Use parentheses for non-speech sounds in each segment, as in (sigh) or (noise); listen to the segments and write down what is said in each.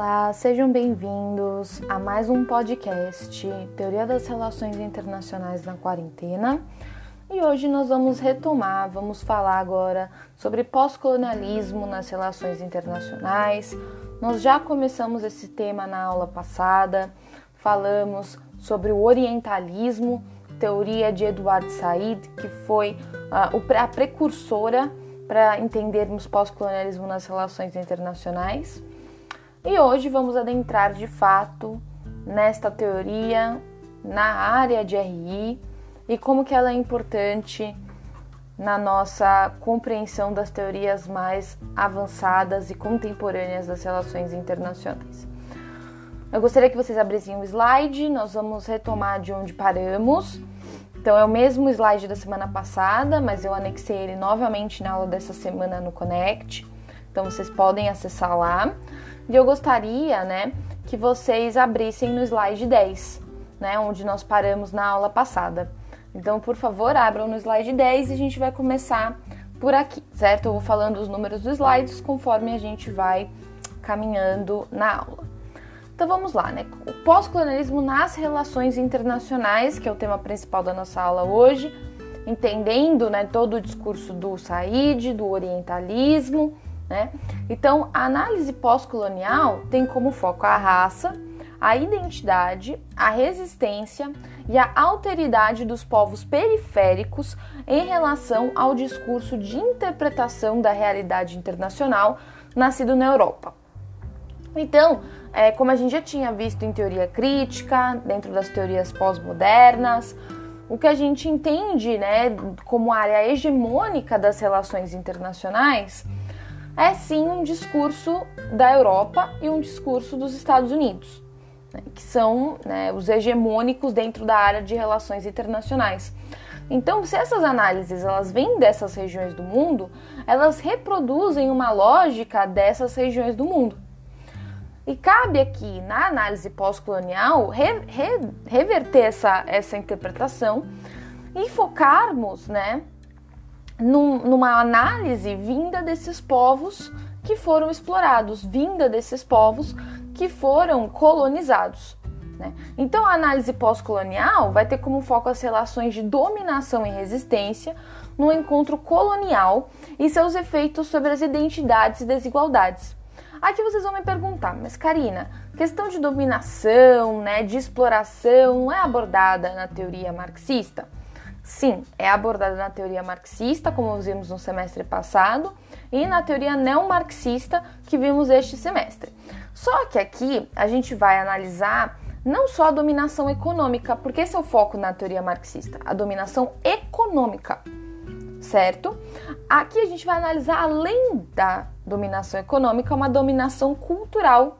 Olá, sejam bem-vindos a mais um podcast Teoria das Relações Internacionais na Quarentena. E hoje nós vamos retomar, vamos falar agora sobre pós-colonialismo nas relações internacionais. Nós já começamos esse tema na aula passada, falamos sobre o orientalismo, teoria de Edward Said, que foi uh, a precursora para entendermos pós-colonialismo nas relações internacionais. E hoje vamos adentrar de fato nesta teoria, na área de RI e como que ela é importante na nossa compreensão das teorias mais avançadas e contemporâneas das relações internacionais. Eu gostaria que vocês abrissem o slide, nós vamos retomar de onde paramos. Então é o mesmo slide da semana passada, mas eu anexei ele novamente na aula dessa semana no Connect. Então vocês podem acessar lá. E eu gostaria, né, que vocês abrissem no slide 10, né, onde nós paramos na aula passada. Então, por favor, abram no slide 10 e a gente vai começar por aqui, certo? Eu vou falando os números dos slides conforme a gente vai caminhando na aula. Então vamos lá, né? O pós-colonialismo nas relações internacionais, que é o tema principal da nossa aula hoje, entendendo né, todo o discurso do Said, do orientalismo, né? Então, a análise pós-colonial tem como foco a raça, a identidade, a resistência e a alteridade dos povos periféricos em relação ao discurso de interpretação da realidade internacional nascido na Europa. Então, é, como a gente já tinha visto em teoria crítica, dentro das teorias pós-modernas, o que a gente entende né, como área hegemônica das relações internacionais é sim um discurso da Europa e um discurso dos Estados Unidos, né, que são né, os hegemônicos dentro da área de relações internacionais. Então, se essas análises elas vêm dessas regiões do mundo, elas reproduzem uma lógica dessas regiões do mundo. E cabe aqui, na análise pós-colonial, re, re, reverter essa, essa interpretação e focarmos né, num, numa análise vinda desses povos que foram explorados, vinda desses povos que foram colonizados. Né? Então, a análise pós-colonial vai ter como foco as relações de dominação e resistência no encontro colonial e seus efeitos sobre as identidades e desigualdades. Aqui vocês vão me perguntar, mas Karina, questão de dominação, né, de exploração, não é abordada na teoria marxista? Sim, é abordada na teoria marxista, como vimos no semestre passado, e na teoria neomarxista, que vimos este semestre. Só que aqui a gente vai analisar não só a dominação econômica, porque esse é o foco na teoria marxista, a dominação econômica, certo? Aqui a gente vai analisar, além da dominação econômica, uma dominação cultural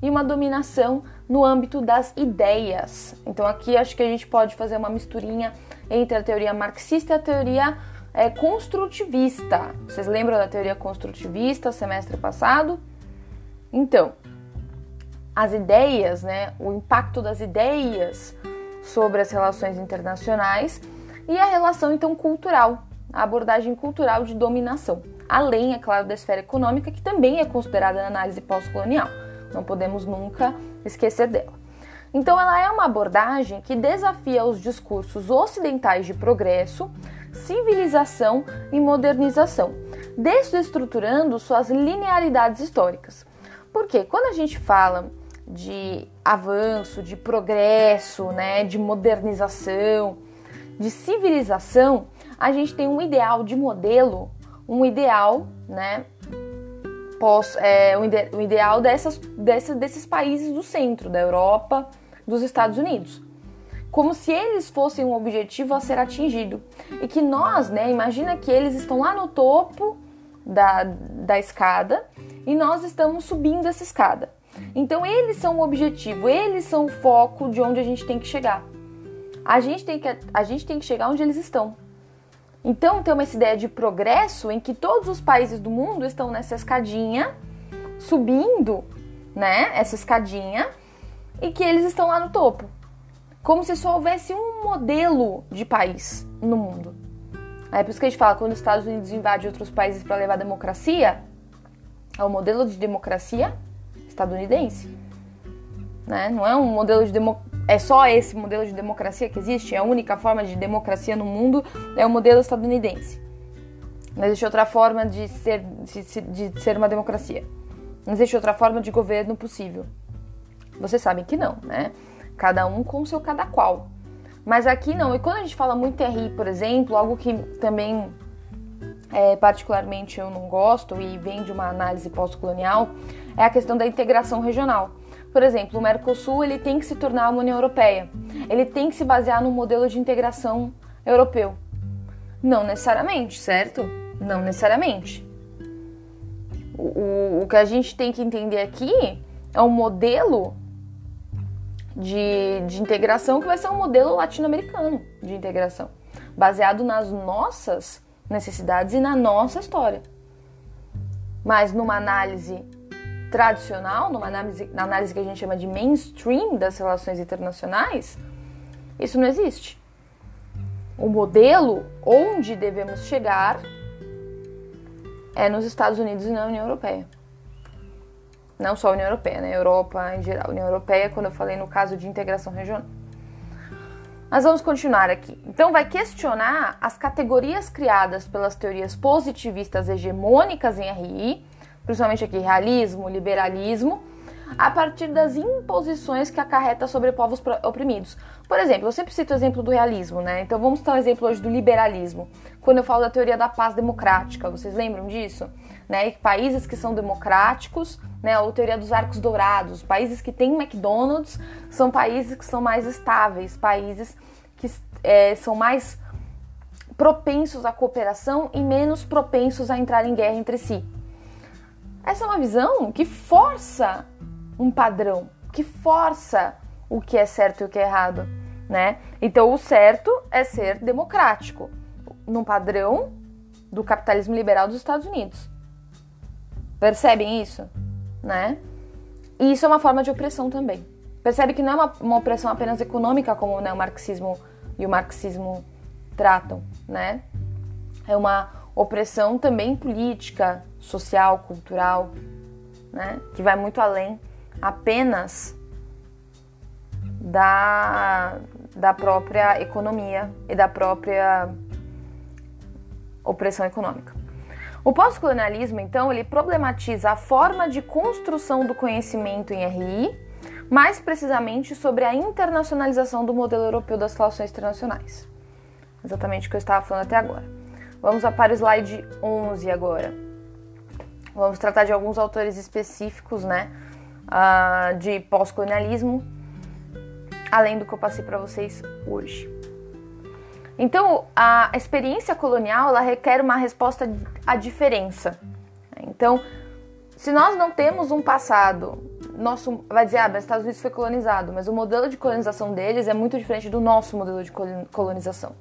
e uma dominação no âmbito das ideias. Então aqui acho que a gente pode fazer uma misturinha entre a teoria marxista e a teoria é, construtivista. Vocês lembram da teoria construtivista semestre passado? Então, as ideias, né, o impacto das ideias sobre as relações internacionais e a relação então cultural, a abordagem cultural de dominação, além, é claro, da esfera econômica, que também é considerada na análise pós-colonial. Não podemos nunca esquecer dela. Então, ela é uma abordagem que desafia os discursos ocidentais de progresso, civilização e modernização, desestruturando suas linearidades históricas. Porque quando a gente fala de avanço, de progresso, né, de modernização, de civilização, a gente tem um ideal de modelo, um ideal, né, é, o, ide, o ideal dessas, dessas, desses países do centro, da Europa, dos Estados Unidos. Como se eles fossem um objetivo a ser atingido. E que nós, né, imagina que eles estão lá no topo da, da escada e nós estamos subindo essa escada. Então eles são o objetivo, eles são o foco de onde a gente tem que chegar. A gente tem que, a gente tem que chegar onde eles estão. Então tem uma ideia de progresso em que todos os países do mundo estão nessa escadinha, subindo, né? Essa escadinha, e que eles estão lá no topo. Como se só houvesse um modelo de país no mundo. É por isso que a gente fala quando os Estados Unidos invadem outros países para levar democracia, é o modelo de democracia estadunidense. Né? Não é um modelo de demo... é só esse modelo de democracia que existe, é a única forma de democracia no mundo é o modelo estadunidense. Não existe outra forma de ser, de, de ser uma democracia. Não existe outra forma de governo possível. Vocês sabem que não, né? Cada um com o seu cada qual. Mas aqui não. E quando a gente fala muito RI, por exemplo, algo que também é, particularmente eu não gosto e vem de uma análise pós-colonial, é a questão da integração regional. Por exemplo, o Mercosul ele tem que se tornar uma União Europeia. Ele tem que se basear no modelo de integração europeu. Não necessariamente, certo? Não necessariamente. O, o, o que a gente tem que entender aqui é um modelo de, de integração que vai ser um modelo latino-americano de integração, baseado nas nossas necessidades e na nossa história. Mas numa análise tradicional, numa análise, na análise que a gente chama de mainstream das relações internacionais, isso não existe. O modelo onde devemos chegar é nos Estados Unidos e na União Europeia. Não só a União Europeia, né? Europa em geral. União Europeia, quando eu falei no caso de integração regional. Mas vamos continuar aqui. Então, vai questionar as categorias criadas pelas teorias positivistas hegemônicas em RI, principalmente aqui realismo, liberalismo, a partir das imposições que acarreta sobre povos oprimidos. Por exemplo, eu sempre cito o exemplo do realismo, né? Então vamos citar o um exemplo hoje do liberalismo. Quando eu falo da teoria da paz democrática, vocês lembram disso? Né? Países que são democráticos, né? Ou teoria dos arcos dourados, países que têm McDonald's são países que são mais estáveis, países que é, são mais propensos à cooperação e menos propensos a entrar em guerra entre si. Essa é uma visão que força um padrão, que força o que é certo e o que é errado, né? Então, o certo é ser democrático, num padrão do capitalismo liberal dos Estados Unidos. Percebem isso, né? E isso é uma forma de opressão também. Percebe que não é uma, uma opressão apenas econômica, como né, o marxismo e o marxismo tratam, né? É uma opressão também política, social, cultural, né? Que vai muito além apenas da, da própria economia e da própria opressão econômica. O pós-colonialismo, então, ele problematiza a forma de construção do conhecimento em RI, mais precisamente sobre a internacionalização do modelo europeu das relações internacionais. Exatamente o que eu estava falando até agora. Vamos para o slide 11 agora. Vamos tratar de alguns autores específicos, né, uh, de pós-colonialismo, além do que eu passei para vocês hoje. Então, a experiência colonial ela requer uma resposta à diferença. Então, se nós não temos um passado, nosso vai dizer, ah, os Estados Unidos foi colonizado, mas o modelo de colonização deles é muito diferente do nosso modelo de colonização.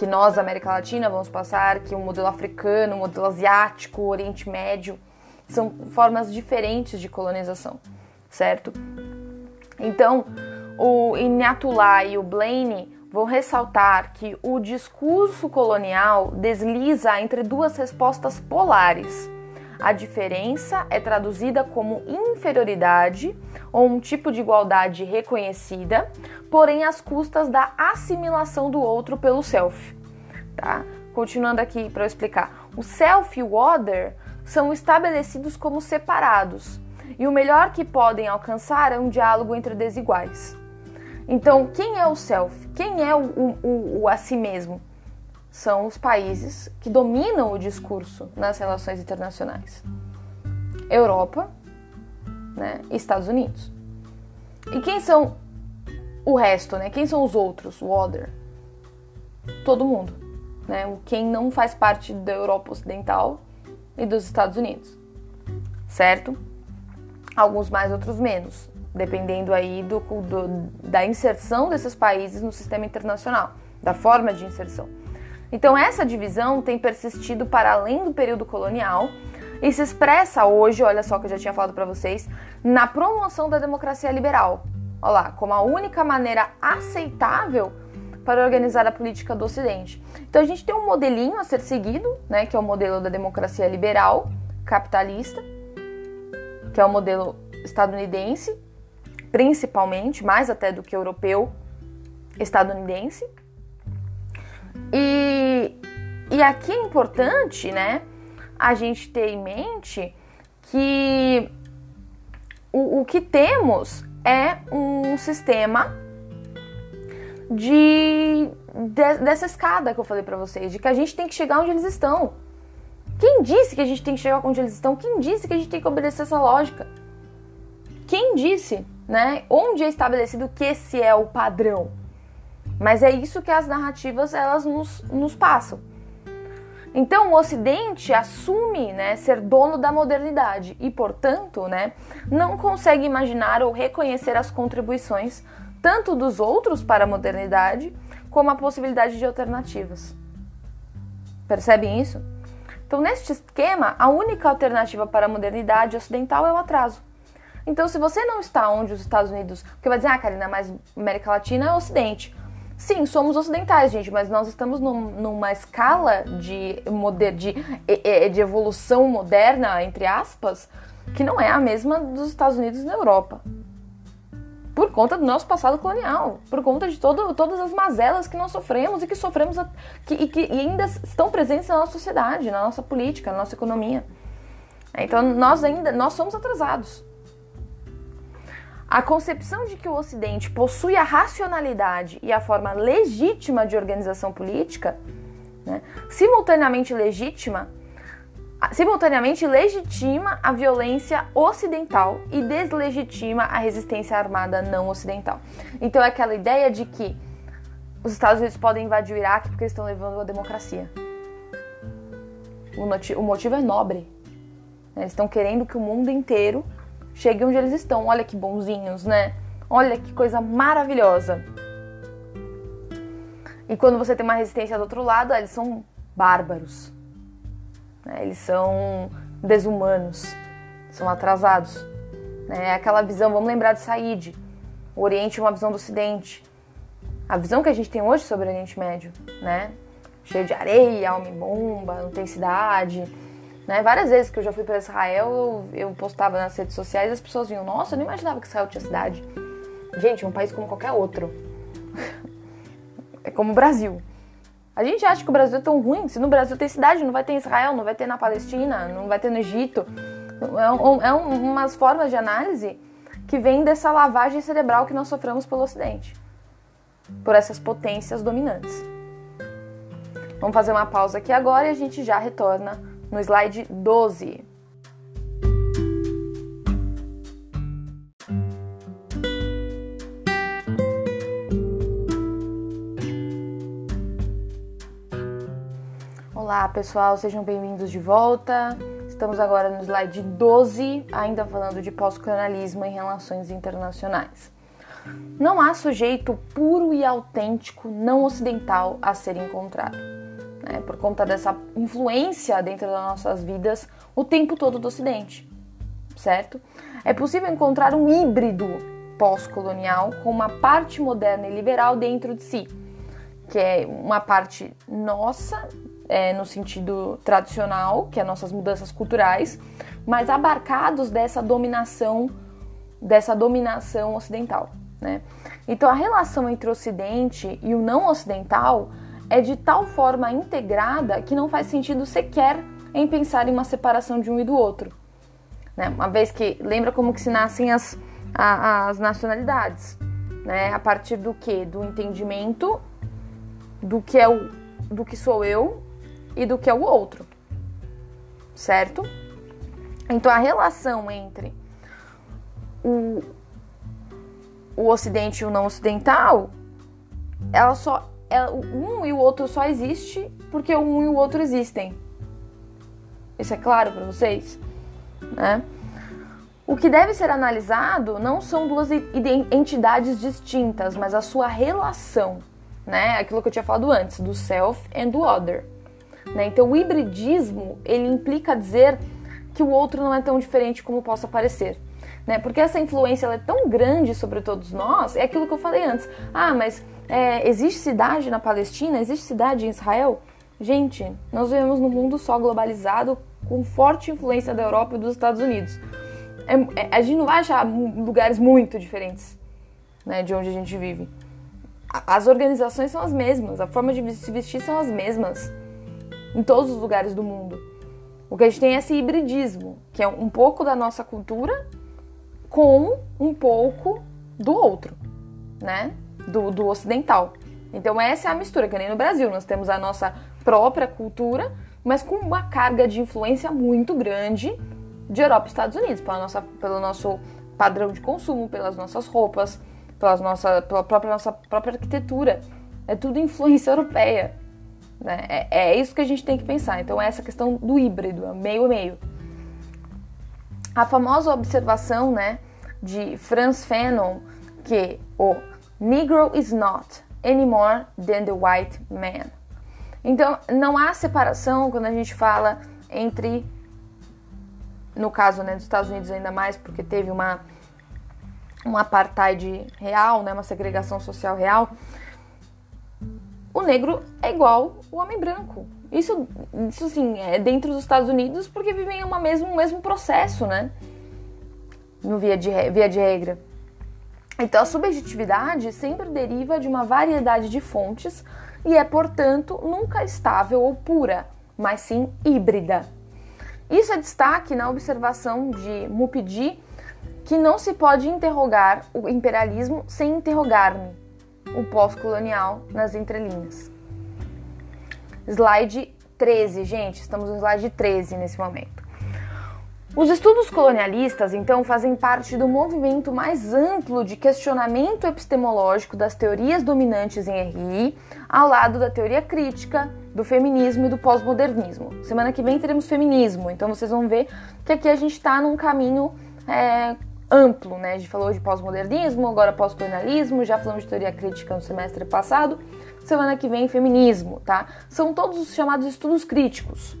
Que nós, América Latina, vamos passar, que o modelo africano, o modelo asiático, o Oriente Médio, são formas diferentes de colonização, certo? Então, o Inyatullah e o Blaine vão ressaltar que o discurso colonial desliza entre duas respostas polares. A diferença é traduzida como inferioridade ou um tipo de igualdade reconhecida, porém às custas da assimilação do outro pelo self. Tá? Continuando aqui para eu explicar. O self e o other são estabelecidos como separados, e o melhor que podem alcançar é um diálogo entre desiguais. Então, quem é o self? Quem é o, o, o, a si mesmo? São os países que dominam o discurso nas relações internacionais: Europa, né, Estados Unidos. E quem são o resto, né? Quem são os outros, o other? Todo mundo, né? Quem não faz parte da Europa Ocidental e dos Estados Unidos, certo? Alguns mais, outros menos dependendo aí do, do, da inserção desses países no sistema internacional, da forma de inserção. Então essa divisão tem persistido para além do período colonial e se expressa hoje, olha só que eu já tinha falado para vocês, na promoção da democracia liberal. Olha lá, como a única maneira aceitável para organizar a política do Ocidente. Então a gente tem um modelinho a ser seguido, né, que é o modelo da democracia liberal, capitalista, que é o modelo estadunidense, principalmente, mais até do que europeu, estadunidense. E, e aqui é importante, né, a gente ter em mente que o, o que temos é um sistema de, de, dessa escada que eu falei para vocês, de que a gente tem que chegar onde eles estão. Quem disse que a gente tem que chegar onde eles estão? Quem disse que a gente tem que obedecer essa lógica? Quem disse, né? Onde é estabelecido que esse é o padrão? Mas é isso que as narrativas elas nos, nos passam. Então o Ocidente assume né, ser dono da modernidade e, portanto, né, não consegue imaginar ou reconhecer as contribuições tanto dos outros para a modernidade como a possibilidade de alternativas. Percebem isso? Então, neste esquema, a única alternativa para a modernidade ocidental é o atraso. Então, se você não está onde os Estados Unidos. Porque vai dizer, ah, Karina, mas América Latina é Ocidente. Sim, somos ocidentais, gente, mas nós estamos num, numa escala de, de, de evolução moderna, entre aspas, que não é a mesma dos Estados Unidos e da Europa. Por conta do nosso passado colonial, por conta de todo, todas as mazelas que nós sofremos e que sofremos que, e que ainda estão presentes na nossa sociedade, na nossa política, na nossa economia. Então nós ainda nós somos atrasados. A concepção de que o Ocidente possui a racionalidade e a forma legítima de organização política, né, simultaneamente legítima, simultaneamente legitima a violência ocidental e deslegitima a resistência armada não ocidental. Então é aquela ideia de que os Estados Unidos podem invadir o Iraque porque eles estão levando a democracia. O motivo é nobre. Eles estão querendo que o mundo inteiro chegue onde eles estão. Olha que bonzinhos, né? Olha que coisa maravilhosa. E quando você tem uma resistência do outro lado, eles são bárbaros. Né? Eles são desumanos, são atrasados. Né? É aquela visão, vamos lembrar de Said. O Oriente é uma visão do Ocidente. A visão que a gente tem hoje sobre o Oriente Médio, né? Cheio de areia, e bomba, não tem cidade né? Várias vezes que eu já fui para Israel, eu, eu postava nas redes sociais e as pessoas vinham, nossa, eu não imaginava que Israel tinha cidade. Gente, é um país como qualquer outro. (laughs) é como o Brasil. A gente acha que o Brasil é tão ruim. Se no Brasil tem cidade, não vai ter em Israel, não vai ter na Palestina, não vai ter no Egito. É, um, é um, umas formas de análise que vêm dessa lavagem cerebral que nós sofremos pelo Ocidente. Por essas potências dominantes. Vamos fazer uma pausa aqui agora e a gente já retorna no slide 12. Olá pessoal, sejam bem-vindos de volta. Estamos agora no slide 12, ainda falando de pós-colonialismo em relações internacionais. Não há sujeito puro e autêntico não ocidental a ser encontrado né, por conta dessa influência dentro das nossas vidas o tempo todo do Ocidente, certo? É possível encontrar um híbrido pós-colonial com uma parte moderna e liberal dentro de si, que é uma parte nossa, é, no sentido tradicional, que é nossas mudanças culturais, mas abarcados dessa dominação, dessa dominação ocidental, né? Então a relação entre o Ocidente e o não ocidental é de tal forma integrada que não faz sentido sequer em pensar em uma separação de um e do outro. Né? Uma vez que lembra como que se nascem as, as nacionalidades, né? A partir do que? Do entendimento do que é o do que sou eu e do que é o outro, certo? Então a relação entre o, o ocidente e o não ocidental, ela só um e o outro só existe porque um e o outro existem. Isso é claro para vocês? Né? O que deve ser analisado não são duas entidades distintas, mas a sua relação, né? Aquilo que eu tinha falado antes, do self and do other. Né? Então, o hibridismo ele implica dizer que o outro não é tão diferente como possa parecer. Né? Porque essa influência é tão grande sobre todos nós, é aquilo que eu falei antes. Ah, mas é, existe cidade na Palestina? Existe cidade em Israel? Gente, nós vivemos num mundo só globalizado com forte influência da Europa e dos Estados Unidos. é, é, a gente não vai achar lugares muito diferentes né, de onde a gente vive. As organizações são as mesmas, a forma de se vestir são as mesmas em todos os lugares do mundo. O que a gente tem é esse hibridismo, que é um pouco da nossa cultura com um pouco do outro, né? Do, do ocidental. Então essa é a mistura, que nem no Brasil. Nós temos a nossa própria cultura, mas com uma carga de influência muito grande de Europa e Estados Unidos, pela nossa, pelo nosso padrão de consumo, pelas nossas roupas, pelas nossa, pela própria nossa própria arquitetura. É tudo influência (laughs) europeia. Né? É, é isso que a gente tem que pensar. Então, é essa questão do híbrido, é meio a meio. A famosa observação né, de Franz Fanon, que o Negro is not anymore than the white man. Então, não há separação quando a gente fala entre, no caso né, dos Estados Unidos ainda mais, porque teve uma, um apartheid real, né, uma segregação social real, o negro é igual o homem branco. Isso, isso sim, é dentro dos Estados Unidos porque vivem uma mesmo, mesmo processo, né? No via de, via de regra. Então a subjetividade sempre deriva de uma variedade de fontes e é, portanto, nunca estável ou pura, mas sim híbrida. Isso é destaque na observação de Mupidi, que não se pode interrogar o imperialismo sem interrogar-me o pós-colonial nas entrelinhas. Slide 13, gente, estamos no slide 13 nesse momento. Os estudos colonialistas, então, fazem parte do movimento mais amplo de questionamento epistemológico das teorias dominantes em RI, ao lado da teoria crítica, do feminismo e do pós-modernismo. Semana que vem teremos feminismo, então vocês vão ver que aqui a gente está num caminho é, amplo, né? A gente falou de pós-modernismo, agora pós-colonialismo, já falamos de teoria crítica no semestre passado. Semana que vem, feminismo, tá? São todos os chamados estudos críticos.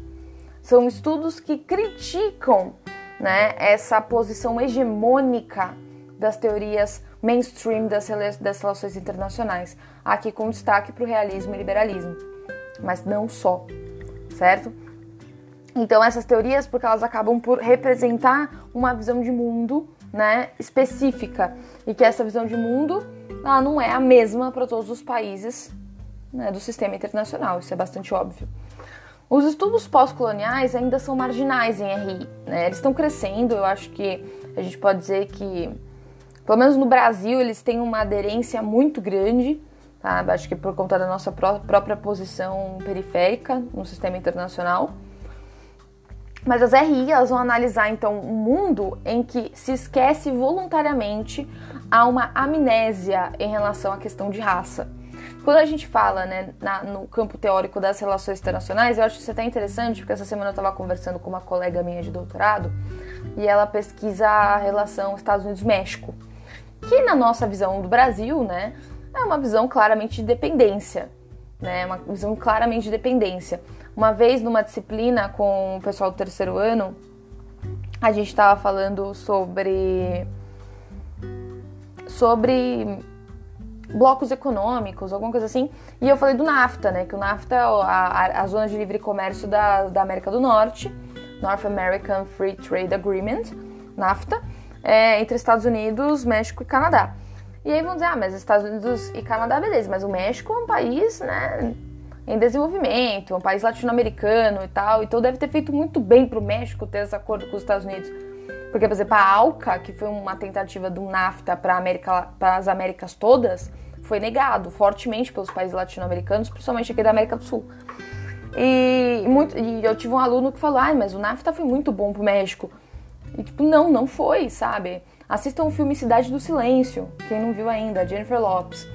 São estudos que criticam, né, essa posição hegemônica das teorias mainstream das, das relações internacionais, aqui com destaque para o realismo e liberalismo, mas não só, certo? Então essas teorias, porque elas acabam por representar uma visão de mundo né, específica e que essa visão de mundo ela não é a mesma para todos os países né, do sistema internacional, isso é bastante óbvio. Os estudos pós-coloniais ainda são marginais em RI, né? eles estão crescendo, eu acho que a gente pode dizer que, pelo menos no Brasil, eles têm uma aderência muito grande, tá? acho que por conta da nossa pró própria posição periférica no sistema internacional. Mas as RI elas vão analisar então um mundo em que se esquece voluntariamente há uma amnésia em relação à questão de raça. Quando a gente fala né, na, no campo teórico das relações internacionais, eu acho isso até interessante, porque essa semana eu estava conversando com uma colega minha de doutorado e ela pesquisa a relação Estados Unidos-México, que na nossa visão do Brasil, né, é uma visão claramente de dependência, né, uma visão claramente de dependência. Uma vez numa disciplina com o pessoal do terceiro ano, a gente estava falando sobre sobre blocos econômicos, alguma coisa assim, e eu falei do NAFTA, né? Que o NAFTA é a, a zona de livre comércio da, da América do Norte, North American Free Trade Agreement, NAFTA, é, entre Estados Unidos, México e Canadá. E aí vão dizer, ah, mas Estados Unidos e Canadá, beleza, mas o México é um país, né, em desenvolvimento, um país latino-americano e tal, então deve ter feito muito bem para o México ter esse acordo com os Estados Unidos. Porque, por exemplo, a ALCA, que foi uma tentativa do NAFTA para as Américas todas, foi negado fortemente pelos países latino-americanos, principalmente aqui da América do Sul. E, muito, e eu tive um aluno que falou: ah, mas o NAFTA foi muito bom para o México. E, tipo, não, não foi, sabe? Assistam o filme Cidade do Silêncio, quem não viu ainda, Jennifer Lopes.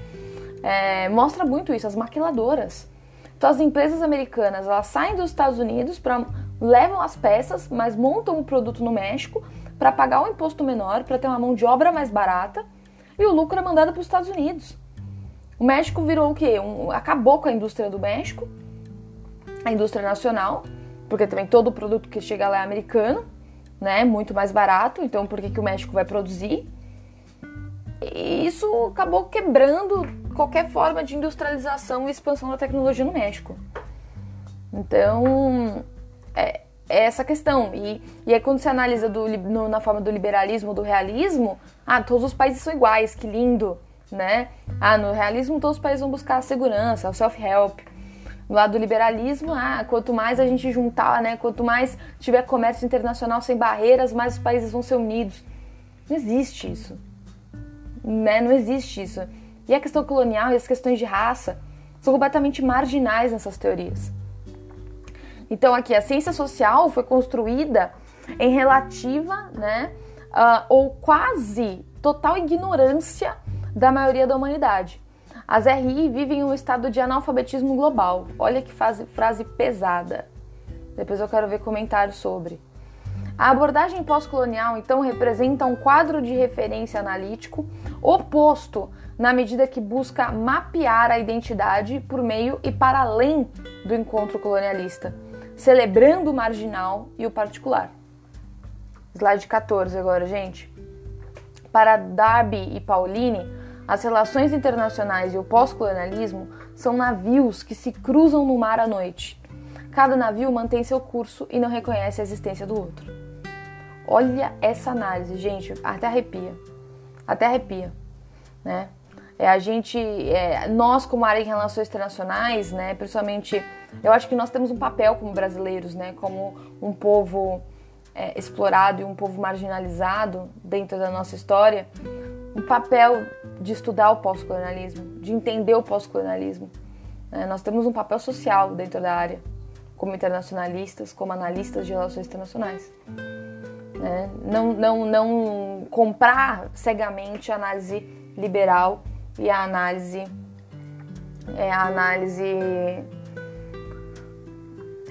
É, mostra muito isso, as maquiladoras. Então as empresas americanas elas saem dos Estados Unidos para levam as peças, mas montam o produto no México para pagar um imposto menor, para ter uma mão de obra mais barata e o lucro é mandado para os Estados Unidos. O México virou o quê? Um, acabou com a indústria do México, a indústria nacional, porque também todo o produto que chega lá é americano, né? Muito mais barato. Então por que, que o México vai produzir? E isso acabou quebrando qualquer forma de industrialização e expansão da tecnologia no México. Então, é, é essa questão. E, e aí quando você analisa do, no, na forma do liberalismo, do realismo, ah, todos os países são iguais, que lindo, né? Ah, no realismo todos os países vão buscar a segurança, o self-help. No lado do liberalismo, ah, quanto mais a gente juntar, né? Quanto mais tiver comércio internacional sem barreiras, mais os países vão ser unidos. Não existe isso. Né? Não existe isso. E a questão colonial e as questões de raça são completamente marginais nessas teorias. Então aqui a ciência social foi construída em relativa, né, uh, ou quase total ignorância da maioria da humanidade. As RI vivem em um estado de analfabetismo global. Olha que frase, pesada. Depois eu quero ver comentários sobre. A abordagem pós-colonial, então, representa um quadro de referência analítico oposto na medida que busca mapear a identidade por meio e para além do encontro colonialista celebrando o marginal e o particular. Slide 14 agora, gente. Para Darby e Pauline, as relações internacionais e o pós-colonialismo são navios que se cruzam no mar à noite. Cada navio mantém seu curso e não reconhece a existência do outro. Olha essa análise, gente, até arrepia. Até arrepia, né? É, a gente, é, nós como área em relações internacionais, né, principalmente eu acho que nós temos um papel como brasileiros, né, como um povo é, explorado e um povo marginalizado dentro da nossa história, um papel de estudar o pós-colonialismo, de entender o pós-colonialismo. É, nós temos um papel social dentro da área, como internacionalistas, como analistas de relações internacionais. É, não, não, não comprar cegamente a análise liberal e a análise, é, a análise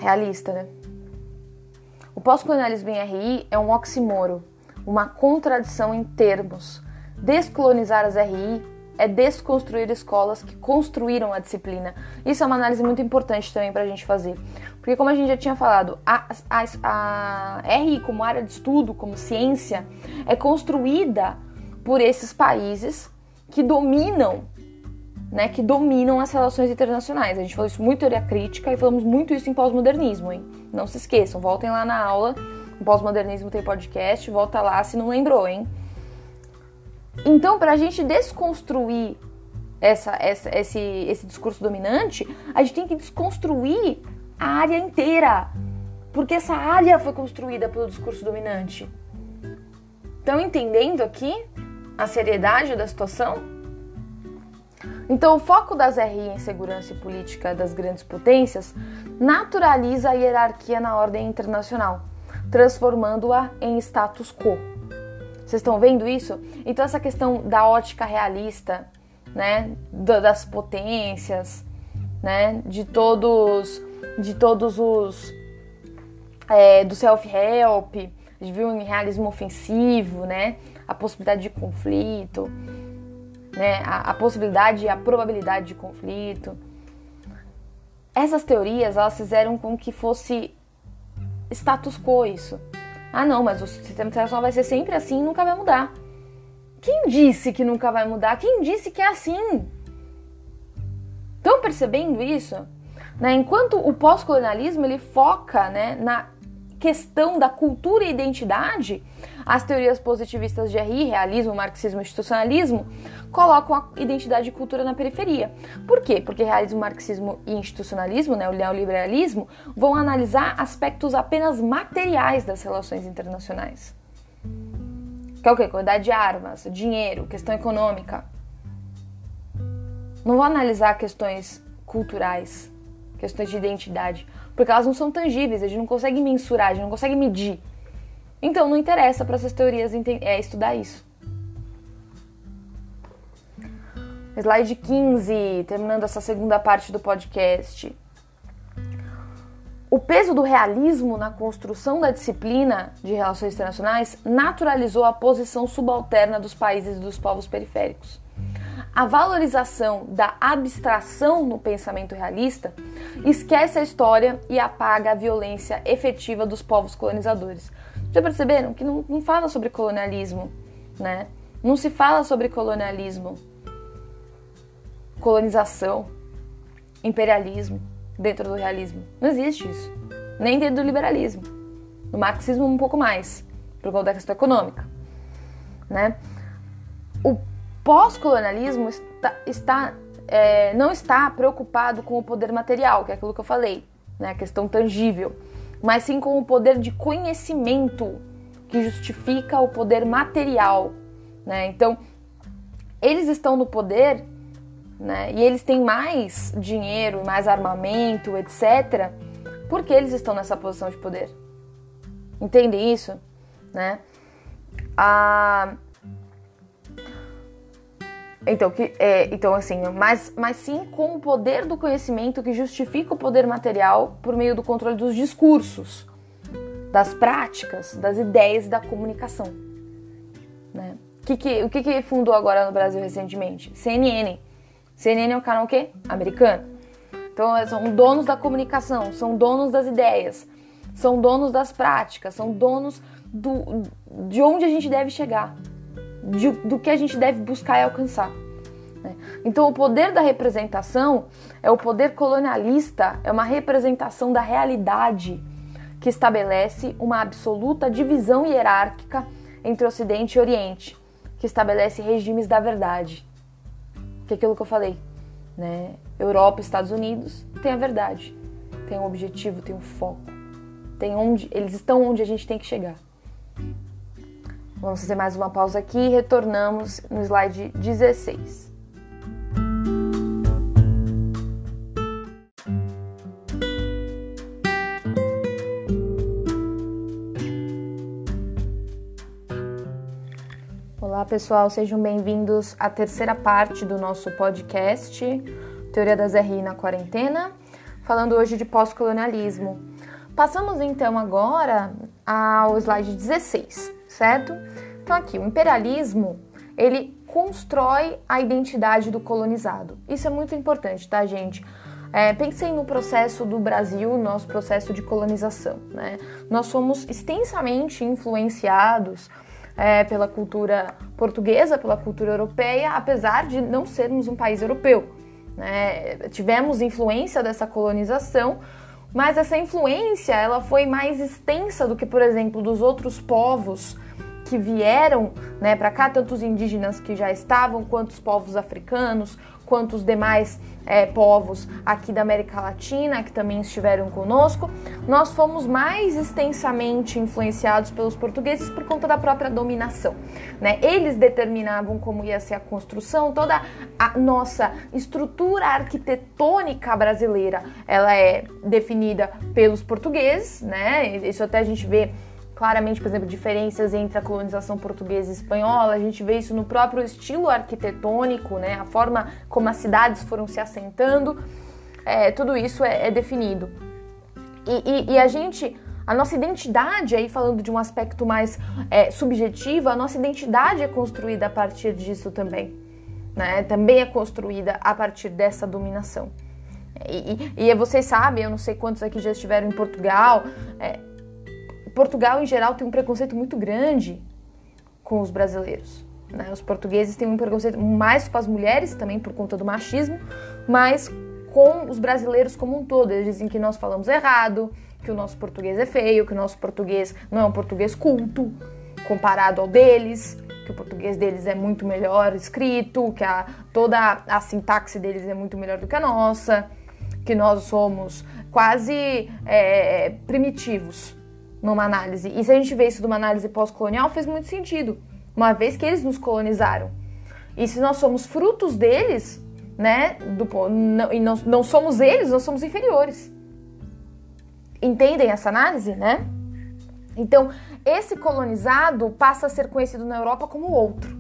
realista, né? O pós-colonialismo em RI é um oxímoro, uma contradição em termos. Descolonizar as RI é desconstruir escolas que construíram a disciplina. Isso é uma análise muito importante também para a gente fazer. Porque, como a gente já tinha falado, a, a, a RI, como área de estudo, como ciência, é construída por esses países que dominam né, que dominam as relações internacionais. A gente falou isso muito em teoria crítica e falamos muito isso em pós-modernismo, hein? Não se esqueçam, voltem lá na aula. O pós-modernismo tem podcast, volta lá se não lembrou, hein? Então, para a gente desconstruir essa, essa, esse, esse discurso dominante, a gente tem que desconstruir a área inteira. Porque essa área foi construída pelo discurso dominante. Estão entendendo aqui a seriedade da situação? Então, o foco das RI em segurança e política das grandes potências naturaliza a hierarquia na ordem internacional, transformando-a em status quo. Vocês estão vendo isso? Então, essa questão da ótica realista, né, das potências, né, de todos, de todos os é, do self-help, de ver um realismo ofensivo, né, a possibilidade de conflito né, a, a possibilidade e a probabilidade de conflito. Essas teorias elas fizeram com que fosse status quo isso. Ah, não, mas o sistema internacional vai ser sempre assim e nunca vai mudar. Quem disse que nunca vai mudar? Quem disse que é assim? Estão percebendo isso? Né? Enquanto o pós-colonialismo ele foca né, na questão da cultura e identidade, as teorias positivistas de RI, realismo, marxismo e institucionalismo, colocam a identidade e cultura na periferia. Por quê? Porque realismo, marxismo e institucionalismo, né, o neoliberalismo, vão analisar aspectos apenas materiais das relações internacionais. Que é o quê? De armas, dinheiro, questão econômica. Não vão analisar questões culturais, questões de identidade, porque elas não são tangíveis, a gente não consegue mensurar, a gente não consegue medir. Então não interessa para essas teorias é, estudar isso. Slide 15, terminando essa segunda parte do podcast. O peso do realismo na construção da disciplina de relações internacionais naturalizou a posição subalterna dos países e dos povos periféricos. A valorização da abstração no pensamento realista esquece a história e apaga a violência efetiva dos povos colonizadores. Já perceberam que não, não fala sobre colonialismo, né? Não se fala sobre colonialismo, colonização, imperialismo dentro do realismo. Não existe isso. Nem dentro do liberalismo. No marxismo, um pouco mais, por conta da questão econômica. Né? O pós-colonialismo está, está é, não está preocupado com o poder material, que é aquilo que eu falei, né? a questão tangível, mas sim com o poder de conhecimento que justifica o poder material. Né? Então, eles estão no poder né? e eles têm mais dinheiro, mais armamento, etc., porque eles estão nessa posição de poder. Entendem isso? Né? A então, que, é, então assim, mas, mas sim com o poder do conhecimento que justifica o poder material por meio do controle dos discursos, das práticas, das ideias da comunicação. Né? Que que, o que, que fundou agora no Brasil recentemente? CNN. CNN é um canal o quê? Americano. Então, são donos da comunicação, são donos das ideias, são donos das práticas, são donos do, de onde a gente deve chegar de, do que a gente deve buscar e alcançar. Né? Então, o poder da representação é o poder colonialista, é uma representação da realidade que estabelece uma absoluta divisão hierárquica entre Ocidente e Oriente, que estabelece regimes da verdade. Que é aquilo que eu falei, né? Europa, Estados Unidos tem a verdade, tem um objetivo, tem um foco, tem onde eles estão onde a gente tem que chegar. Vamos fazer mais uma pausa aqui e retornamos no slide 16. Olá pessoal, sejam bem-vindos à terceira parte do nosso podcast Teoria das RI na Quarentena, falando hoje de pós-colonialismo. Passamos então agora ao slide 16 certo? Então aqui, o imperialismo, ele constrói a identidade do colonizado. Isso é muito importante, tá, gente? É, pensem no processo do Brasil, nosso processo de colonização. Né? Nós fomos extensamente influenciados é, pela cultura portuguesa, pela cultura europeia, apesar de não sermos um país europeu. Né? Tivemos influência dessa colonização, mas essa influência ela foi mais extensa do que, por exemplo, dos outros povos que vieram né, para cá, tanto os indígenas que já estavam, quanto os povos africanos, quanto os demais é, povos aqui da América Latina que também estiveram conosco, nós fomos mais extensamente influenciados pelos portugueses por conta da própria dominação. Né? Eles determinavam como ia ser a construção, toda a nossa estrutura arquitetônica brasileira, ela é definida pelos portugueses, né? Isso até a gente vê claramente, por exemplo, diferenças entre a colonização portuguesa e espanhola. A gente vê isso no próprio estilo arquitetônico, né? A forma como as cidades foram se assentando. É, tudo isso é, é definido. E, e, e, a gente, a nossa identidade, aí falando de um aspecto mais é, subjetivo, a nossa identidade é construída a partir disso também. Né? Também é construída a partir dessa dominação. E, e, vocês sabem, eu não sei quantos aqui já estiveram em Portugal, é, Portugal, em geral, tem um preconceito muito grande com os brasileiros. Né? Os portugueses têm um preconceito mais com as mulheres, também por conta do machismo, mas com os brasileiros como um todo. Eles dizem que nós falamos errado, que o nosso português é feio, que o nosso português não é um português culto comparado ao deles, que o português deles é muito melhor escrito, que a, toda a, sintaxe deles é muito melhor do que a nossa, que nós somos quase é, primitivos numa análise. E se a gente vê isso numa análise pós-colonial, fez muito sentido, uma vez que eles nos colonizaram. E se nós somos frutos deles, né, do, não, e não, não somos eles, nós somos inferiores. Entendem essa análise, né? Então, esse colonizado passa a ser conhecido na Europa como o outro.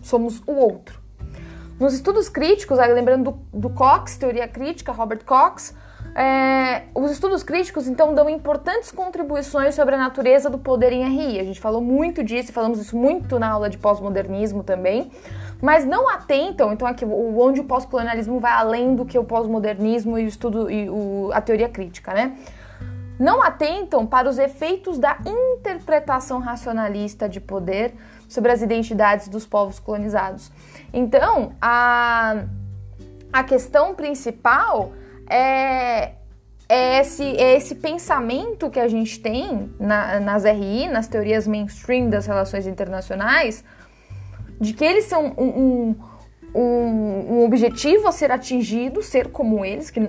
Somos o outro. Nos estudos críticos, lembrando do, do Cox, teoria crítica, Robert Cox, é, os estudos críticos, então, dão importantes contribuições sobre a natureza do poder em RI. A gente falou muito disso, falamos isso muito na aula de pós-modernismo também, mas não atentam, então, aqui, onde o pós-colonialismo vai além do que o pós-modernismo e o estudo e o, a teoria crítica, né? Não atentam para os efeitos da interpretação racionalista de poder sobre as identidades dos povos colonizados. Então, a, a questão principal é é esse, é esse pensamento que a gente tem na, nas RI, nas teorias mainstream das relações internacionais, de que eles são um, um, um, um objetivo a ser atingido, ser como eles, que,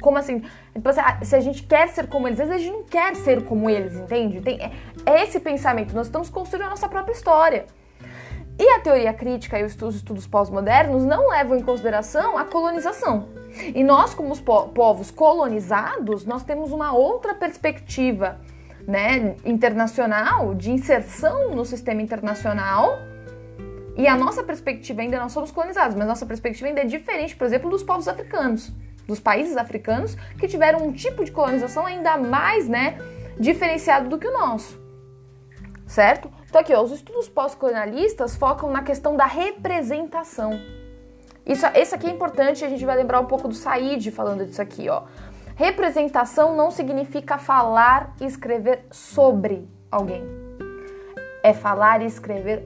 como assim, tipo assim, ah, se a gente quer ser como eles, às vezes a gente não quer ser como eles, entende? Tem, é, é esse pensamento, nós estamos construindo a nossa própria história. E a teoria crítica e os estudos, pós-modernos não levam em consideração a colonização. E nós, como os po povos colonizados, nós temos uma outra perspectiva né, internacional, de inserção no sistema internacional. E a nossa perspectiva ainda não somos colonizados, mas nossa perspectiva ainda é diferente, por exemplo, dos povos africanos, dos países africanos que tiveram um tipo de colonização ainda mais, né, diferenciado do que o nosso. Certo? Então aqui, ó, os estudos pós-colonialistas focam na questão da representação. Isso, esse aqui é importante, a gente vai lembrar um pouco do Said falando disso aqui, ó. Representação não significa falar e escrever sobre alguém. É falar e escrever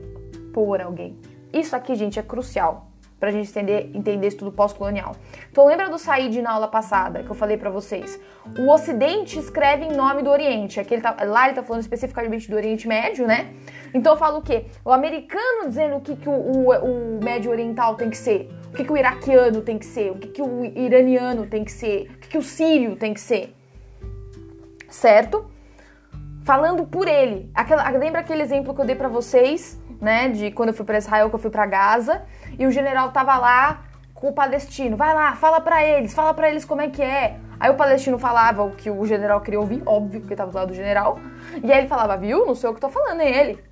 por alguém. Isso aqui, gente, é crucial pra gente entender, entender isso tudo pós-colonial. Então lembra do Said na aula passada que eu falei para vocês? O Ocidente escreve em nome do Oriente. Aqui ele tá, lá ele tá falando especificamente do Oriente Médio, né? Então eu falo o quê? O americano dizendo o que, que o, o, o Médio Oriental tem que ser o que, que o iraquiano tem que ser, o que, que o iraniano tem que ser, o que, que o sírio tem que ser. Certo? Falando por ele. Aquela, lembra aquele exemplo que eu dei para vocês, né? De quando eu fui para Israel, que eu fui para Gaza, e o general tava lá com o palestino. Vai lá, fala para eles, fala para eles como é que é. Aí o palestino falava o que o general queria ouvir, óbvio, porque tava do lado do general. E aí ele falava, viu? Não sei o que tô falando, é ele.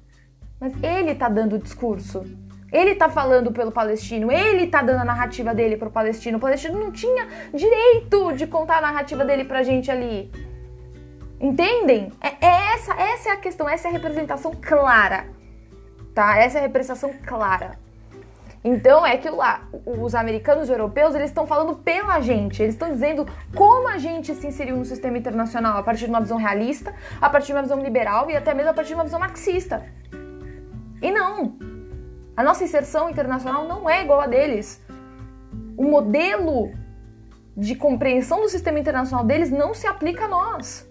Mas ele tá dando o discurso. Ele tá falando pelo palestino, ele tá dando a narrativa dele pro palestino. O palestino não tinha direito de contar a narrativa dele pra gente ali. Entendem? É, é essa, essa é a questão, essa é a representação clara. Tá? Essa é a representação clara. Então é aquilo lá, os americanos e europeus, eles estão falando pela gente, eles estão dizendo como a gente se inseriu no sistema internacional a partir de uma visão realista, a partir de uma visão liberal e até mesmo a partir de uma visão marxista. E não, a nossa inserção internacional não é igual a deles. O modelo de compreensão do sistema internacional deles não se aplica a nós.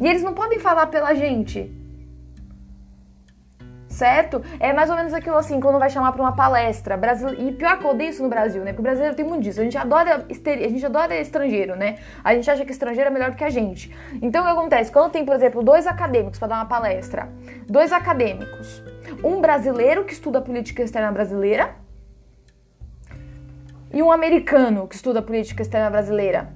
E eles não podem falar pela gente. Certo? É mais ou menos aquilo assim, quando vai chamar para uma palestra. Brasil... E pior que eu odeio isso no Brasil, né? Porque o brasileiro tem muito disso. A gente adora, a gente adora estrangeiro, né? A gente acha que estrangeiro é melhor do que a gente. Então o que acontece? Quando tem, por exemplo, dois acadêmicos para dar uma palestra, dois acadêmicos um brasileiro que estuda política externa brasileira e um americano que estuda política externa brasileira.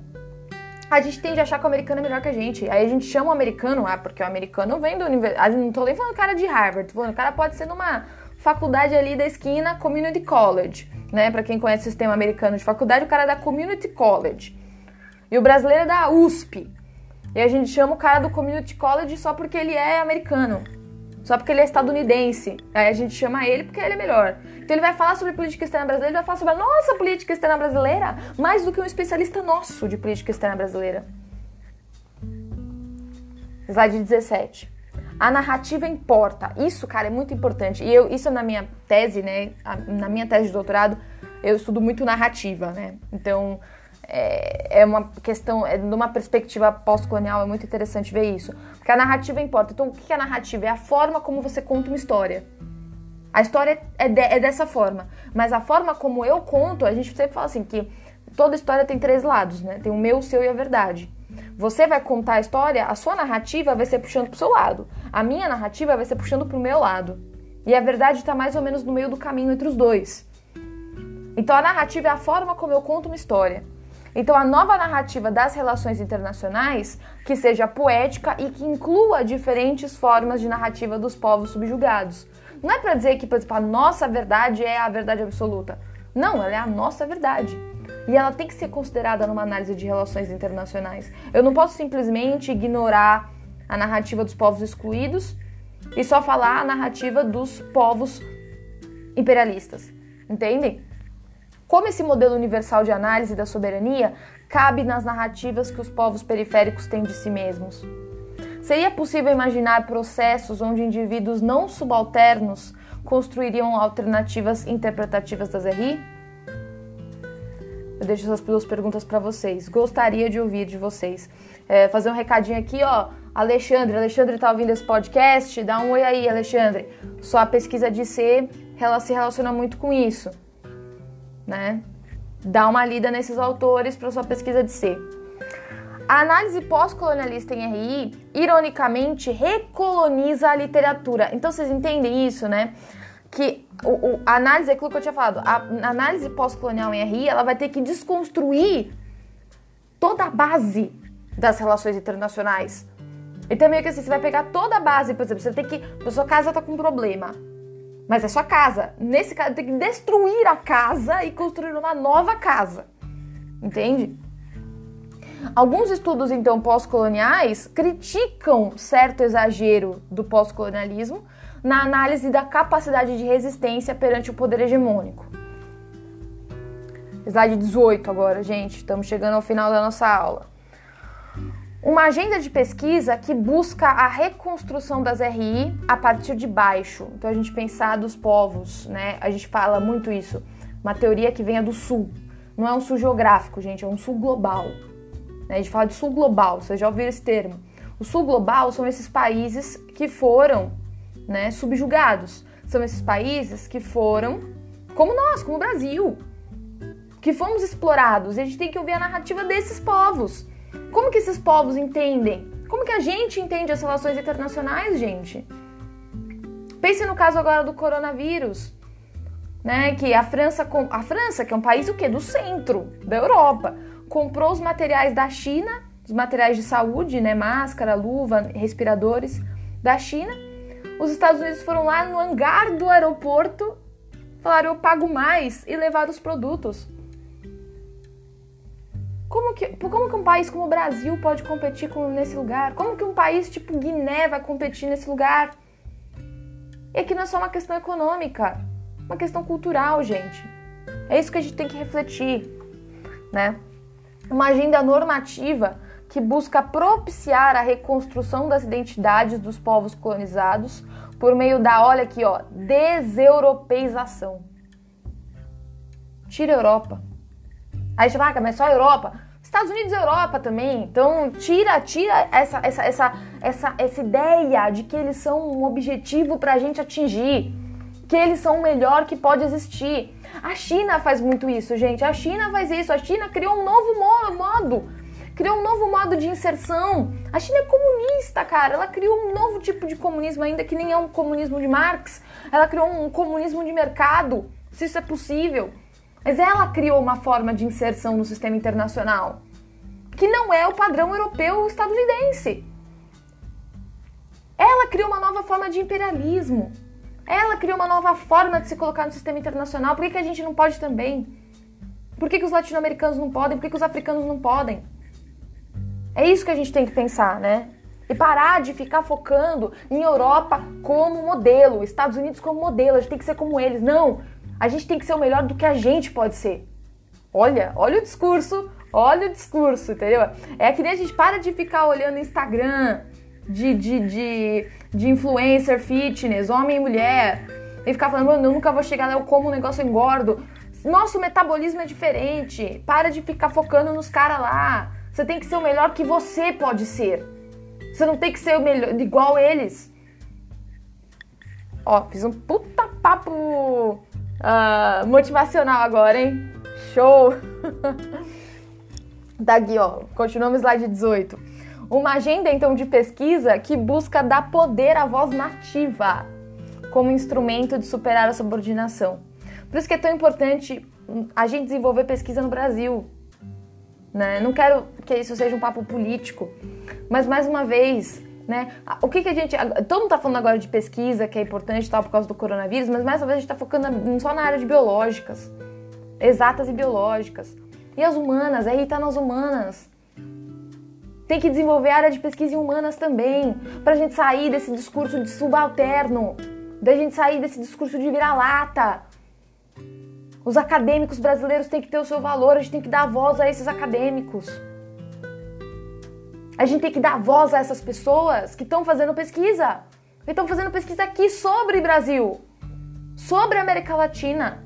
A gente tende a achar que o americano é melhor que a gente. Aí a gente chama o americano, ah, porque o americano vem do universidade. Não tô nem falando cara de Harvard, falando, o cara pode ser numa faculdade ali da esquina, Community College, né? Para quem conhece o sistema americano de faculdade, o cara é da Community College. E o brasileiro é da USP. E a gente chama o cara do Community College só porque ele é americano só porque ele é estadunidense. Aí a gente chama ele porque ele é melhor. Então ele vai falar sobre política externa brasileira, ele vai falar sobre a nossa política externa brasileira, mais do que um especialista nosso de política externa brasileira. Slide 17. A narrativa importa. Isso, cara, é muito importante. E eu, isso na minha tese, né? Na minha tese de doutorado, eu estudo muito narrativa, né? Então, é, é uma questão, é, numa perspectiva pós-colonial, é muito interessante ver isso. Porque a narrativa importa. Então, o que é a narrativa? É a forma como você conta uma história. A história é, de, é dessa forma. Mas a forma como eu conto, a gente sempre fala assim, que toda história tem três lados, né? Tem o meu, o seu e a verdade. Você vai contar a história, a sua narrativa vai ser puxando pro seu lado. A minha narrativa vai ser puxando pro meu lado. E a verdade está mais ou menos no meio do caminho entre os dois. Então a narrativa é a forma como eu conto uma história. Então, a nova narrativa das relações internacionais, que seja poética e que inclua diferentes formas de narrativa dos povos subjugados. Não é para dizer que, por exemplo, a nossa verdade é a verdade absoluta. Não, ela é a nossa verdade. E ela tem que ser considerada numa análise de relações internacionais. Eu não posso simplesmente ignorar a narrativa dos povos excluídos e só falar a narrativa dos povos imperialistas. Entendem? Como esse modelo universal de análise da soberania cabe nas narrativas que os povos periféricos têm de si mesmos? Seria possível imaginar processos onde indivíduos não subalternos construiriam alternativas interpretativas das RI? Eu deixo essas duas perguntas para vocês. Gostaria de ouvir de vocês. É, fazer um recadinho aqui, ó. Alexandre, Alexandre tá ouvindo esse podcast? Dá um oi aí, Alexandre. Sua pesquisa de C ela se relaciona muito com isso, né? Dá uma lida nesses autores para sua pesquisa de C. A análise pós-colonialista em RI, ironicamente, recoloniza a literatura. Então vocês entendem isso, né? Que o, o, a análise, aquilo que eu tinha falado, a, a análise pós-colonial em RI, ela vai ter que desconstruir toda a base das relações internacionais. Então meio que assim, você vai pegar toda a base, por exemplo, você tem que. A sua casa tá com um problema. Mas é sua casa. Nesse caso, tem que destruir a casa e construir uma nova casa. Entende? Alguns estudos, então, pós-coloniais criticam certo exagero do pós-colonialismo na análise da capacidade de resistência perante o poder hegemônico. Slide 18 agora, gente. Estamos chegando ao final da nossa aula. Uma agenda de pesquisa que busca a reconstrução das RI a partir de baixo. Então a gente pensar dos povos, né? A gente fala muito isso. Uma teoria que venha do sul. Não é um sul geográfico, gente, é um sul global. Né? A gente fala de sul global, vocês já ouviram esse termo. O sul global são esses países que foram né, subjugados. São esses países que foram, como nós, como o Brasil, que fomos explorados. E a gente tem que ouvir a narrativa desses povos. Como que esses povos entendem? Como que a gente entende as relações internacionais, gente? Pense no caso agora do coronavírus, né? Que a França, a França, que é um país o quê? Do centro da Europa, comprou os materiais da China, os materiais de saúde, né? Máscara, luva, respiradores da China. Os Estados Unidos foram lá no hangar do aeroporto, falaram eu pago mais e levaram os produtos. Como que, como que um país como o Brasil pode competir com, nesse lugar? Como que um país tipo Guiné vai competir nesse lugar? E aqui não é só uma questão econômica, uma questão cultural, gente. É isso que a gente tem que refletir, né? Uma agenda normativa que busca propiciar a reconstrução das identidades dos povos colonizados por meio da, olha aqui, ó, deseuropeização. Tira a Europa. Aí você fala, ah, mas só a Europa. Estados Unidos e Europa também. Então, tira, tira essa, essa, essa, essa, essa ideia de que eles são um objetivo para a gente atingir. Que eles são o melhor que pode existir. A China faz muito isso, gente. A China faz isso. A China criou um novo modo. Criou um novo modo de inserção. A China é comunista, cara. Ela criou um novo tipo de comunismo, ainda que nem é um comunismo de Marx. Ela criou um comunismo de mercado, se isso é possível. Mas ela criou uma forma de inserção no sistema internacional que não é o padrão europeu estadunidense. Ela criou uma nova forma de imperialismo. Ela criou uma nova forma de se colocar no sistema internacional. Por que, que a gente não pode também? Por que, que os latino-americanos não podem? Por que, que os africanos não podem? É isso que a gente tem que pensar, né? E parar de ficar focando em Europa como modelo, Estados Unidos como modelo, a gente tem que ser como eles. Não! A gente tem que ser o melhor do que a gente pode ser. Olha, olha o discurso, olha o discurso, entendeu? É que nem a gente para de ficar olhando Instagram de, de, de, de influencer fitness, homem e mulher, e ficar falando, mano, eu nunca vou chegar lá, eu como um negócio, eu engordo. Nosso metabolismo é diferente. Para de ficar focando nos caras lá. Você tem que ser o melhor que você pode ser. Você não tem que ser o melhor igual eles. Ó, fiz um puta papo uh, motivacional agora, hein? Show! Daqui, (laughs) tá ó, continuamos slide 18. Uma agenda, então, de pesquisa que busca dar poder à voz nativa como instrumento de superar a subordinação. Por isso que é tão importante a gente desenvolver pesquisa no Brasil. Né? Não quero que isso seja um papo político, mas mais uma vez, né? O que, que a gente. Todo mundo tá falando agora de pesquisa, que é importante tal por causa do coronavírus, mas mais uma vez a gente tá focando só na área de biológicas, exatas e biológicas. E as humanas, aí tá nas humanas. Tem que desenvolver a área de pesquisa em humanas também, pra gente sair desse discurso de subalterno, da gente sair desse discurso de vira-lata. Os acadêmicos brasileiros têm que ter o seu valor, a gente tem que dar voz a esses acadêmicos. A gente tem que dar voz a essas pessoas que estão fazendo pesquisa. Que estão fazendo pesquisa aqui sobre Brasil, sobre América Latina.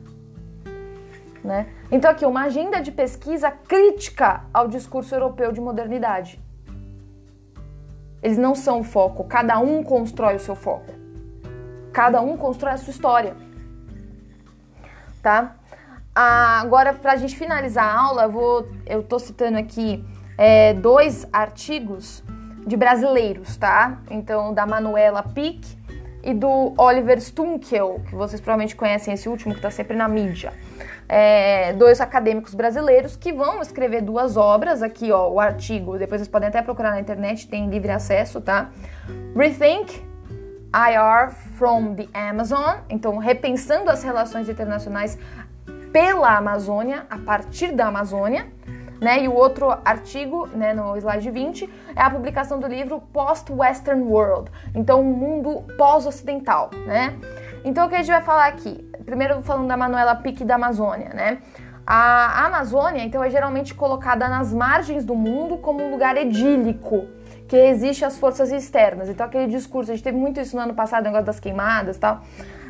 Né? Então, aqui, uma agenda de pesquisa crítica ao discurso europeu de modernidade. Eles não são o foco, cada um constrói o seu foco. Cada um constrói a sua história. Tá? Ah, agora, para a gente finalizar a aula, eu, vou, eu tô citando aqui é, dois artigos de brasileiros, tá? Então, da Manuela Pick e do Oliver Stunkel, que vocês provavelmente conhecem esse último, que está sempre na mídia. É, dois acadêmicos brasileiros que vão escrever duas obras. Aqui, ó, o artigo, depois vocês podem até procurar na internet, tem livre acesso, tá? Rethink IR from the Amazon. Então, repensando as relações internacionais pela Amazônia, a partir da Amazônia né? E o outro artigo, né, no slide 20, é a publicação do livro Post-Western World, então um mundo pós-ocidental, né? Então o que a gente vai falar aqui? Primeiro falando da Manuela Pique da Amazônia, né? A Amazônia, então, é geralmente colocada nas margens do mundo como um lugar edílico, que existe as forças externas. Então, aquele discurso, a gente teve muito isso no ano passado, o negócio das queimadas e tal.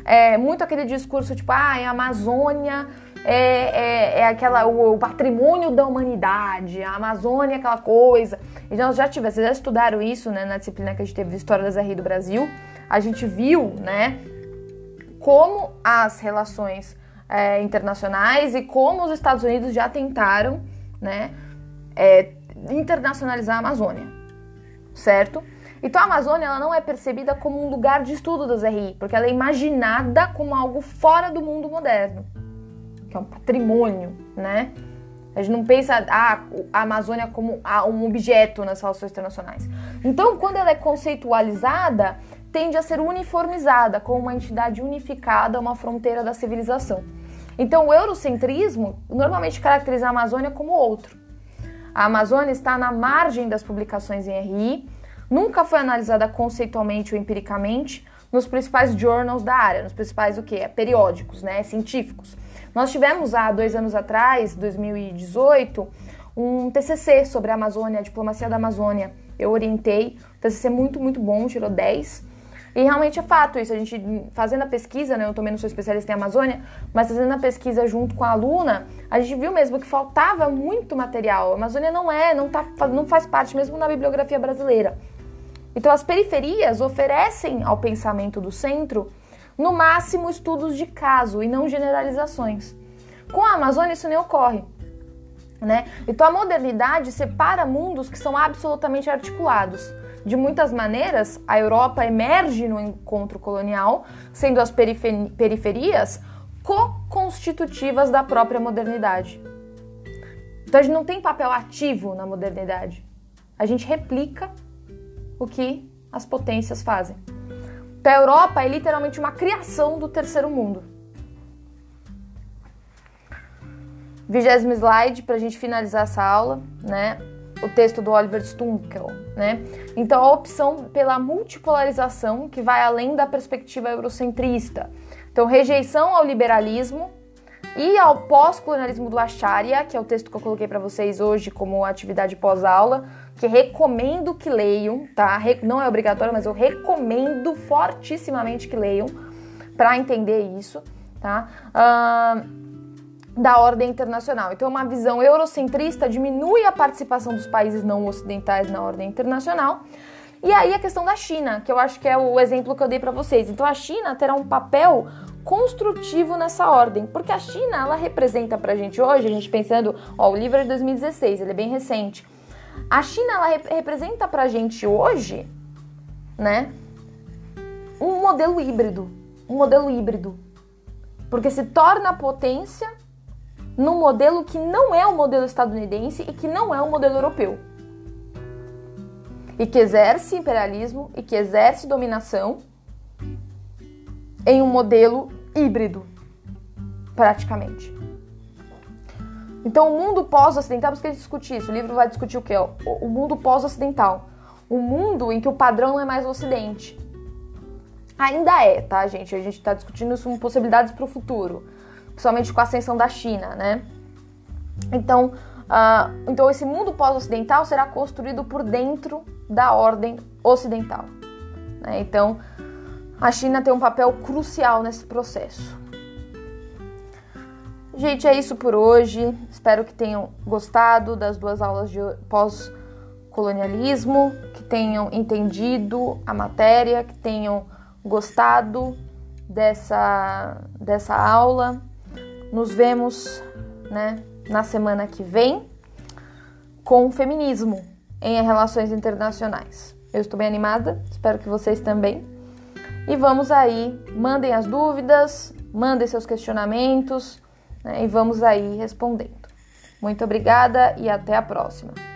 É, muito aquele discurso tipo, ah, a Amazônia é, é, é aquela, o, o, patrimônio da humanidade, a Amazônia é aquela coisa. E nós já tivemos, vocês já estudaram isso né, na disciplina que a gente teve de História das RI do Brasil. A gente viu né, como as relações é, internacionais e como os Estados Unidos já tentaram né, é, internacionalizar a Amazônia, certo? Então a Amazônia ela não é percebida como um lugar de estudo das RI, porque ela é imaginada como algo fora do mundo moderno que é um patrimônio, né? A gente não pensa ah, a Amazônia como um objeto nas relações internacionais. Então, quando ela é conceitualizada, tende a ser uniformizada como uma entidade unificada, uma fronteira da civilização. Então, o eurocentrismo normalmente caracteriza a Amazônia como outro. A Amazônia está na margem das publicações em RI, nunca foi analisada conceitualmente ou empiricamente nos principais journals da área, nos principais o quê? Periódicos, né, científicos. Nós tivemos há dois anos atrás, 2018, um TCC sobre a Amazônia, a diplomacia da Amazônia. Eu orientei, TCC muito, muito bom, tirou 10. E realmente é fato isso, a gente fazendo a pesquisa, né, eu também não sou especialista em Amazônia, mas fazendo a pesquisa junto com a aluna, a gente viu mesmo que faltava muito material. A Amazônia não é, não, tá, não faz parte mesmo na bibliografia brasileira. Então as periferias oferecem ao pensamento do centro no máximo estudos de caso e não generalizações. Com a Amazônia isso nem ocorre. Né? Então a modernidade separa mundos que são absolutamente articulados. De muitas maneiras, a Europa emerge no encontro colonial, sendo as periferias co-constitutivas da própria modernidade. Então a gente não tem papel ativo na modernidade. A gente replica o que as potências fazem. Então, a Europa é literalmente uma criação do terceiro mundo. Vigésimo slide para a gente finalizar essa aula, né? O texto do Oliver Stunkel, né? Então, a opção pela multipolarização que vai além da perspectiva eurocentrista. Então, rejeição ao liberalismo e ao pós-colonialismo do Acharya, que é o texto que eu coloquei para vocês hoje como atividade pós-aula que recomendo que leiam, tá? Não é obrigatório, mas eu recomendo fortissimamente que leiam para entender isso, tá? Uh, da ordem internacional. Então, uma visão eurocentrista diminui a participação dos países não ocidentais na ordem internacional. E aí a questão da China, que eu acho que é o exemplo que eu dei para vocês. Então, a China terá um papel construtivo nessa ordem, porque a China ela representa para a gente hoje, a gente pensando, ó, o livro é de 2016, ele é bem recente. A China ela rep representa pra gente hoje, né, um modelo híbrido, um modelo híbrido. Porque se torna potência num modelo que não é o modelo estadunidense e que não é o modelo europeu. E que exerce imperialismo e que exerce dominação em um modelo híbrido, praticamente. Então, o mundo pós-ocidental, por isso que ele discute isso, o livro vai discutir o que? O mundo pós-ocidental. O mundo em que o padrão não é mais o ocidente. Ainda é, tá, gente? A gente está discutindo isso como possibilidades para o futuro, principalmente com a ascensão da China, né? Então, uh, então esse mundo pós-ocidental será construído por dentro da ordem ocidental. Né? Então, a China tem um papel crucial nesse processo. Gente, é isso por hoje. Espero que tenham gostado das duas aulas de pós-colonialismo, que tenham entendido a matéria, que tenham gostado dessa, dessa aula. Nos vemos né, na semana que vem com o feminismo em relações internacionais. Eu estou bem animada, espero que vocês também. E vamos aí, mandem as dúvidas, mandem seus questionamentos né, e vamos aí respondendo. Muito obrigada e até a próxima.